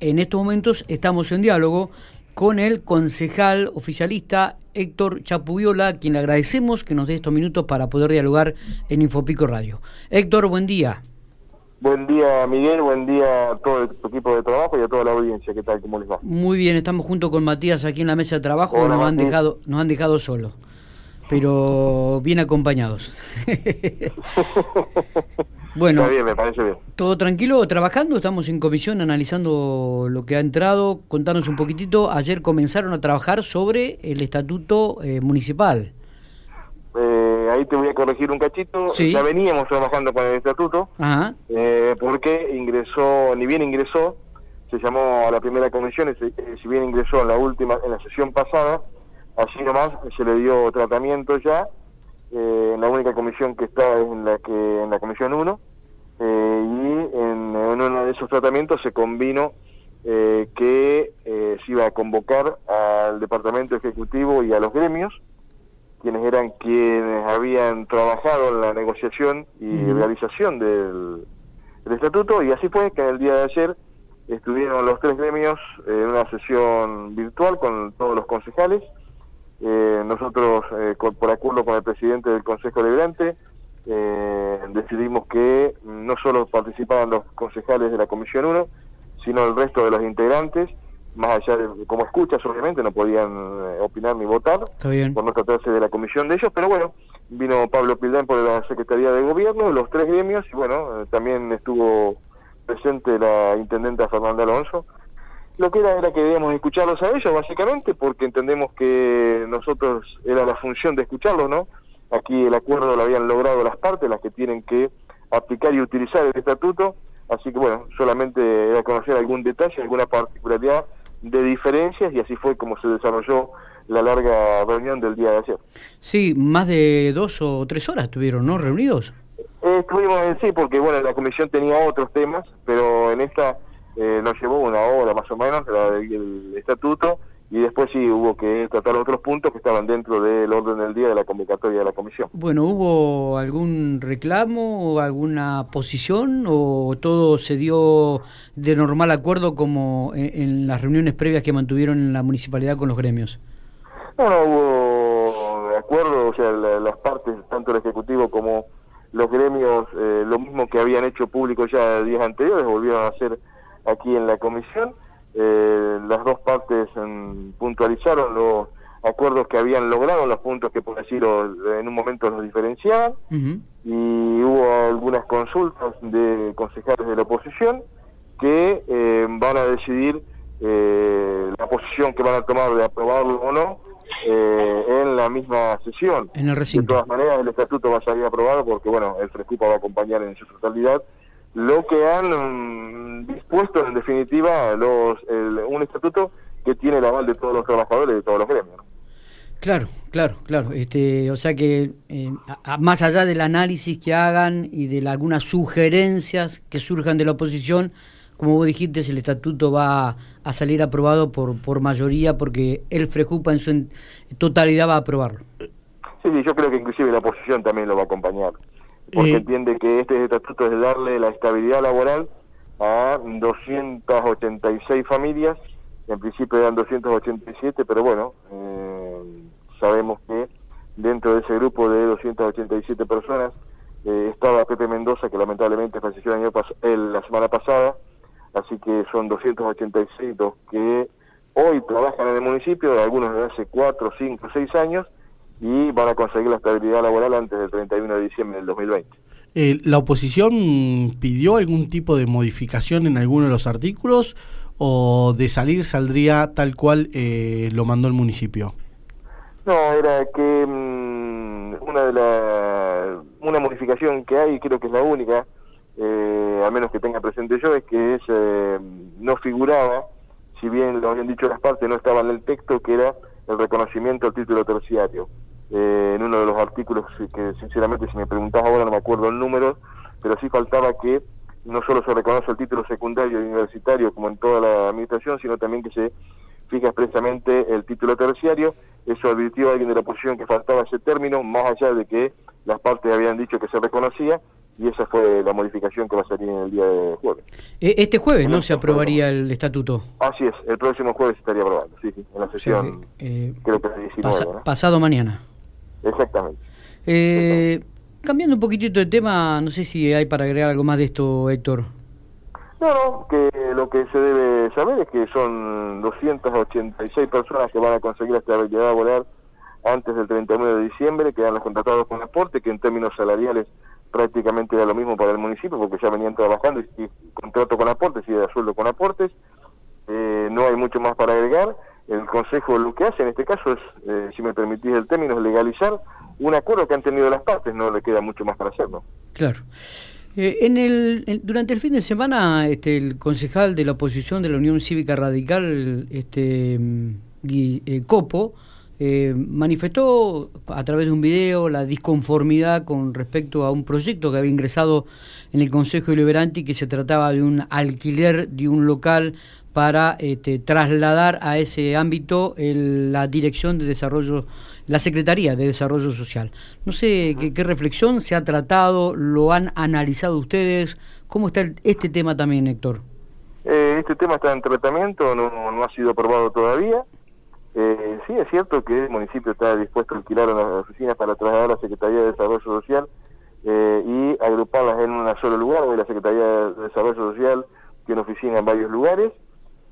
en estos momentos estamos en diálogo con el concejal oficialista Héctor Chapuviola, quien le agradecemos que nos dé estos minutos para poder dialogar en Infopico Radio. Héctor, buen día. Buen día, Miguel. Buen día a todo el equipo de trabajo y a toda la audiencia. ¿Qué tal? ¿Cómo les va? Muy bien, estamos junto con Matías aquí en la mesa de trabajo. nos han dejado, nos han dejado solos, pero bien acompañados. bueno, Está bien, me parece bien. todo tranquilo, trabajando. Estamos en comisión analizando lo que ha entrado. Contanos un poquitito. Ayer comenzaron a trabajar sobre el estatuto eh, municipal. Eh, ahí te voy a corregir un cachito. Sí. Ya veníamos trabajando con el estatuto Ajá. eh, porque ingresó, ni bien ingresó, se llamó a la primera comisión, eh, si bien ingresó en la última, en la sesión pasada, así nomás se le dio tratamiento ya. eh, en la única comisión que está es en la que en la comisión 1 eh, y en, en uno de esos tratamientos se convino eh, que eh, se iba a convocar al departamento ejecutivo y a los gremios quienes eran quienes habían trabajado en la negociación y realización del, del estatuto y así fue que en el día de ayer estuvieron los tres gremios en una sesión virtual con todos los concejales eh, nosotros, eh, por acuerdo con el presidente del Consejo Deliberante, eh, decidimos que no solo participaban los concejales de la Comisión 1, sino el resto de los integrantes, más allá de, como escuchas, obviamente, no podían eh, opinar ni votar, por no tratarse de la comisión de ellos, pero bueno, vino Pablo Pildán por la Secretaría de Gobierno, los tres gremios, y bueno, eh, también estuvo presente la intendenta Fernanda Alonso. Lo que era era que debíamos escucharlos a ellos, básicamente, porque entendemos que nosotros era la función de escucharlos, ¿no? Aquí el acuerdo lo habían logrado las partes, las que tienen que aplicar y utilizar el estatuto, así que bueno, solamente era conocer algún detalle, alguna particularidad de diferencias, y así fue como se desarrolló la larga reunión del día de ayer. Sí, más de dos o tres horas estuvieron, ¿no? Reunidos. Eh, estuvimos en sí, porque bueno, la comisión tenía otros temas, pero en esta eh, nos llevó una hora más o menos, la el estatuto, y después sí hubo que tratar otros puntos que estaban dentro del orden del día de la convocatoria de la comisión. Bueno, ¿hubo algún reclamo o alguna posición o todo se dio de normal acuerdo como en, en las reuniones previas que mantuvieron en la municipalidad con los gremios? No, no hubo acuerdo, o sea, la- las partes, tanto el Ejecutivo como los gremios, eh, lo mismo que habían hecho público ya días anteriores, volvieron a hacer aquí en la comisión. Eh, las dos partes mm, puntualizaron los acuerdos que habían logrado, los puntos que por decirlo en un momento los diferenciaban y hubo algunas consultas de concejales de la oposición que eh, van a decidir eh, la posición que van a tomar de aprobarlo o no eh, en la misma sesión. En el De recinto. todas maneras, el estatuto va a salir aprobado porque, bueno, el Frescupa va a acompañar en su totalidad lo que han mm, dispuesto, en definitiva, los el- un estatuto que tiene el aval de todos los trabajadores y de todos los gremios. ¿no? Claro, claro, claro. Este, o sea que eh, a- más allá del análisis que hagan y de la- algunas sugerencias que surjan de la oposición, como vos dijiste, el estatuto va a salir aprobado por, por mayoría porque el Frejupa en su en- totalidad va a aprobarlo. Sí, sí, yo creo que inclusive la oposición también lo va a acompañar, porque Eh. entiende que este estatuto es darle la estabilidad laboral a 286 familias, en principio eran 287, pero bueno, eh, sabemos que dentro de ese grupo de 287 personas eh, estaba Pepe Mendoza, que lamentablemente falleció el año pas- el- la semana pasada, así que son 286 los que hoy trabajan en el municipio, algunos de hace 4, 5, 6 años, y van a conseguir la estabilidad laboral antes del 31 de diciembre del 2020. Eh, ¿La oposición pidió algún tipo de modificación en alguno de los artículos o de salir saldría tal cual eh, lo mandó el municipio? No, era que mm, una de la, una modificación que hay, creo que es la única, eh, a menos que tenga presente yo, es que es, eh, no figuraba, si bien lo habían dicho las partes, no estaba en el texto, que era el reconocimiento del título terciario. Eh, en uno de los artículos que sinceramente si me preguntás ahora no me acuerdo el número, pero sí faltaba que no solo se reconoce el título secundario y universitario como en toda la administración, sino también que se fija expresamente el título terciario. Eso advirtió alguien de la oposición que faltaba ese término, más allá de que las partes habían dicho que se reconocía, y esa fue la modificación que va a salir en el día de jueves. E, este jueves, ¿no? Se aprobaría el estatuto. Así es, el próximo jueves estaría aprobando, sí, sí, en la sesión, eh, creo que el 19. Pasado mañana. Exactamente. Eh, cambiando un poquitito de tema, no sé si hay para agregar algo más de esto, Héctor. No, no, que lo que se debe saber es que son 286 personas que van a conseguir esta habilidad a volar antes del 31 de diciembre, que los contratados con aporte, que en términos salariales prácticamente era lo mismo para el municipio, porque ya venían trabajando y, contrato con aportes y de sueldo con aportes. Eh, no hay mucho más para agregar. El Consejo lo que hace en este caso es, eh, si me permitís el término, es legalizar un acuerdo que han tenido las partes, no le queda mucho más para hacer, ¿no? Claro. Eh, en el, durante el fin de semana, este, el concejal de la oposición de la Unión Cívica Radical, este, mm, Copo, eh, manifestó a través de un video la disconformidad con respecto a un proyecto que había ingresado en el Consejo Deliberante y que se trataba de un alquiler de un local para este, trasladar a ese ámbito la Dirección de Desarrollo, la Secretaría de Desarrollo Social. No sé qué, reflexión se ha tratado, lo han analizado ustedes, ¿cómo está este tema también, Héctor? Eh, este tema está en tratamiento, no, no ha sido aprobado todavía. Eh, sí, es cierto que el municipio está dispuesto a alquilar las oficinas para trasladar a la Secretaría de Desarrollo Social eh, y agruparlas en un solo lugar. Hoy la Secretaría de Desarrollo Social tiene oficina en varios lugares.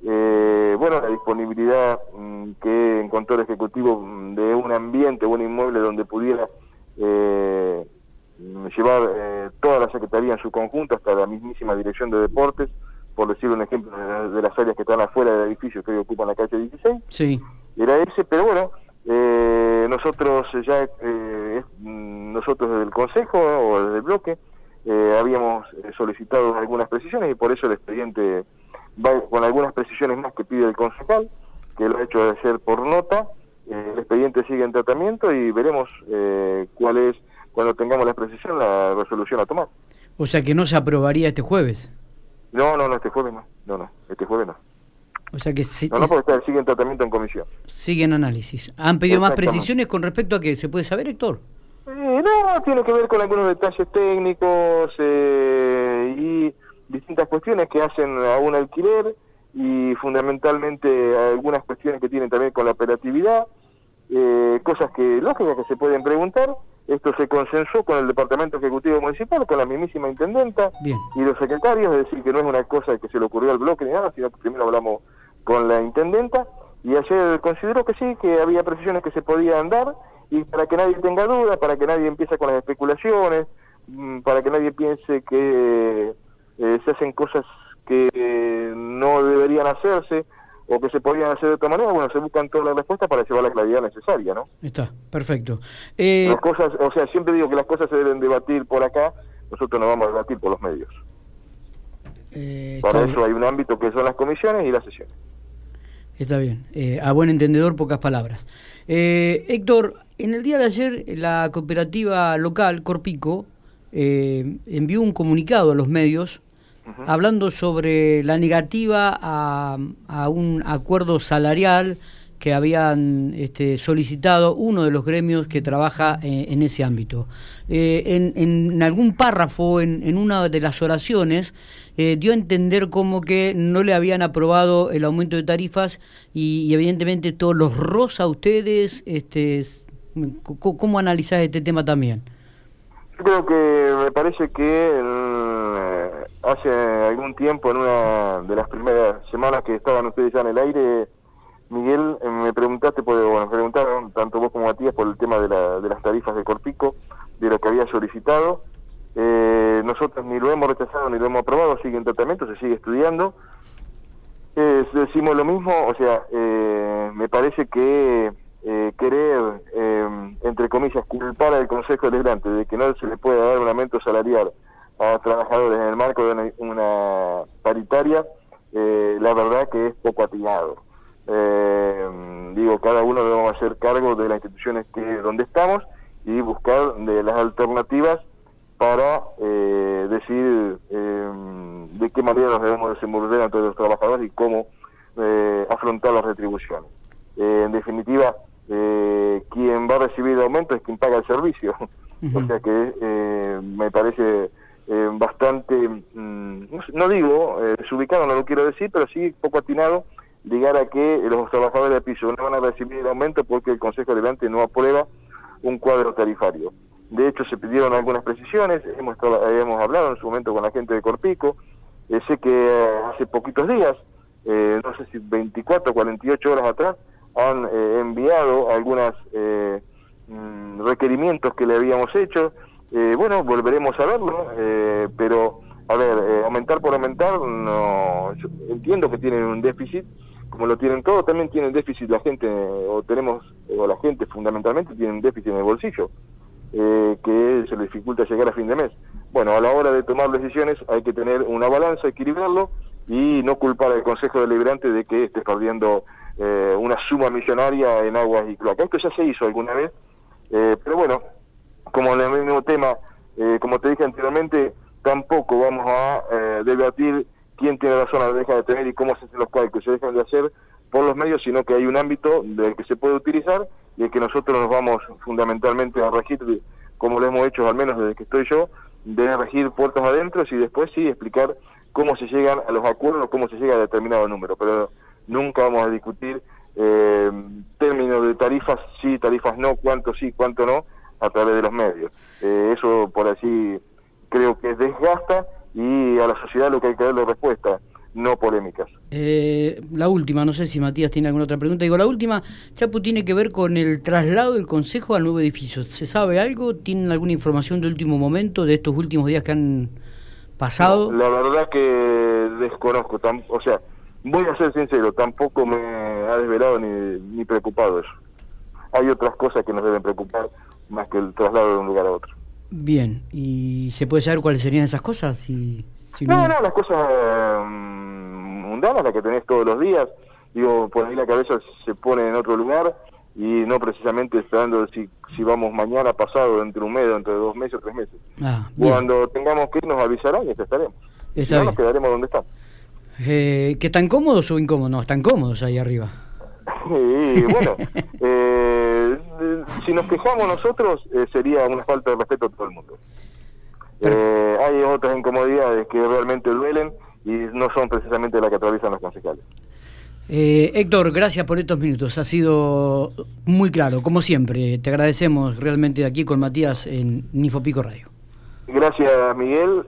Eh, bueno, la disponibilidad mm, que encontró el Ejecutivo mm, de un ambiente, un inmueble donde pudiera eh, llevar toda la Secretaría en su conjunto, hasta la mismísima Dirección de Deportes, por decir un ejemplo de, las áreas que están afuera del edificio que hoy ocupan la calle 16. Sí era ese, pero bueno, eh, nosotros ya, eh, nosotros desde el Consejo o desde el bloque, eh, habíamos solicitado algunas precisiones y por eso el expediente va con algunas precisiones más que pide el concejal, que lo ha hecho de ser por nota, el expediente sigue en tratamiento y veremos cuál es, cuando tengamos la precisión, la resolución a tomar. O sea que no se aprobaría este jueves. No, no, no, este jueves no, no, no, este jueves no. O sea que no, no, porque sigue en tratamiento en comisión. Sigue en análisis. ¿Han pedido más precisiones con respecto a qué? ¿Se puede saber, Héctor? Eh, no, tiene que ver con algunos detalles técnicos eh, y distintas cuestiones que hacen a un alquiler y fundamentalmente algunas cuestiones que tienen también con la operatividad, eh, cosas que lógicas que se pueden preguntar. Esto se consensó con el Departamento Ejecutivo Municipal, con la mismísima intendenta y los secretarios, es decir, que no es una cosa que se le ocurrió al bloque ni nada, sino que primero hablamos con la intendenta y ayer consideró que sí, que había precisiones que se podían dar y para que nadie tenga dudas, para que nadie empiece con las especulaciones, mm, para que nadie piense que eh, se hacen cosas que no deberían hacerse o que se podían hacer de otra manera, bueno, se buscan todas las respuestas para llevar la claridad necesaria, ¿no? Está, perfecto. Eh... Las cosas, o sea, siempre digo que las cosas se deben debatir por acá, nosotros nos vamos a debatir por los medios. Eh, para eso hay un ámbito que son las comisiones y las sesiones. Está bien. Eh, a buen entendedor, pocas palabras. Eh, Héctor, en el día de ayer la cooperativa local, Corpico, eh, envió un comunicado a los medios hablando sobre la negativa a, un acuerdo salarial que habían este, solicitado uno de los gremios que trabaja en, ese ámbito. en, algún párrafo, en, en, una de las oraciones, eh, dio a entender como que no le habían aprobado el aumento de tarifas y, evidentemente todos los rosa a ustedes. Este, ¿Cómo analizás este tema también? Yo creo que me parece que eh, hace algún tiempo, en una de las primeras semanas que estaban ustedes ya en el aire, Miguel, eh, me preguntaste, pues, bueno, preguntaron tanto vos como Matías por el tema de, la, de las tarifas de Corpico, de lo que había solicitado. Eh, nosotros ni lo hemos rechazado ni lo hemos aprobado, sigue en tratamiento, se sigue estudiando. Eh, decimos lo mismo, o sea, eh, me parece que eh, querer, entre comillas, culpar al Consejo Deliberante de que no se le puede dar un aumento salarial a trabajadores en el marco de una, paritaria, la verdad que es poco atinado. digo, cada uno debemos hacer cargo de las instituciones que donde estamos y buscar de las alternativas para eh, decir eh, de qué manera nos debemos desenvolver ante los trabajadores y cómo eh, afrontar las retribuciones. en definitiva, quien va a recibir aumento es quien paga el servicio. O sea que me parece eh, bastante, mm, no digo eh, desubicado, no lo quiero decir, pero sí poco atinado llegar a que los trabajadores de piso no van a recibir el aumento porque el Consejo Liberante no aprueba un cuadro tarifario. De hecho, se pidieron algunas precisiones, hemos, hablado en su momento con la gente de Corpico, eh, sé que hace poquitos días, no sé si 24 o 48 horas atrás, han enviado algunos mm, requerimientos que le habíamos hecho, eh, bueno, volveremos a verlo, eh, pero, a ver, eh, aumentar por aumentar, no entiendo que tienen un déficit, como lo tienen todos, también tienen déficit la gente, o tenemos, o la gente fundamentalmente tiene un déficit en el bolsillo, que se le dificulta llegar a fin de mes. Bueno, a la hora de tomar decisiones hay que tener una balanza, equilibrarlo y no culpar al Consejo Deliberante de que esté perdiendo una suma millonaria en aguas y cloacas. Esto ya se hizo alguna vez, pero bueno, como en el mismo tema, eh, como te dije anteriormente, tampoco vamos a eh, debatir quién tiene razón a deja de tener y cómo se hacen los cálculos, se dejan de hacer por los medios, sino que hay un ámbito del que se puede utilizar y el que nosotros nos vamos fundamentalmente a regir, como lo hemos hecho al menos desde que estoy yo, de regir puertas adentro y después sí explicar cómo se llegan a los acuerdos, cómo se llega a determinado número, pero nunca vamos a discutir eh, términos de tarifas sí, tarifas no, cuánto sí, cuánto no, a través de los medios. Eh, eso, por así, creo que desgasta y a la sociedad lo que hay que darle respuesta, no polémicas. Eh, la última, no sé si Matías tiene alguna otra pregunta. Digo, la última, Chapu, tiene que ver con el traslado del Consejo al nuevo edificio. ¿Se sabe algo? ¿Tienen alguna información de último momento, de estos últimos días que han pasado? la verdad que desconozco. o sea, voy a ser sincero, tampoco me ha desvelado ni, ni preocupado eso. Hay otras cosas que nos deben preocupar más que el traslado de un lugar a otro. Bien, ¿y se puede saber cuáles serían esas cosas? Si, no, no, las cosas mm, mundanas, las que tenés todos los días. Digo, por ahí la cabeza se pone en otro lugar y no precisamente esperando si, si vamos mañana, pasado, dentro de un mes, dentro de dos meses o tres meses. Ah, Cuando tengamos que ir nos avisarán y estaremos. Está si no, nos quedaremos donde estamos. Eh, ¿Qué tan cómodos o incómodos? No, están cómodos ahí arriba. Sí, bueno, eh, si nos quejamos nosotros eh, sería una falta de respeto a todo el mundo. Eh, hay otras incomodidades que realmente duelen y no son precisamente las que atraviesan los concejales. Héctor, gracias por estos minutos. Ha sido muy claro, como siempre. Te agradecemos realmente aquí con Matías en Nifopico Radio. Gracias, Miguel.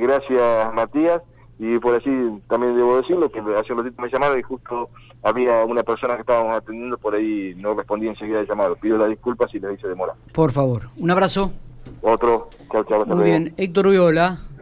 gracias, Matías. Y por así también debo decirlo que hace un ratito me llamaron y justo había una persona que estábamos atendiendo por ahí no respondía enseguida el llamado. Pido las disculpas si le hice demora. Por favor, un abrazo. Otro. Chao, chao. Muy bien, Héctor Viola,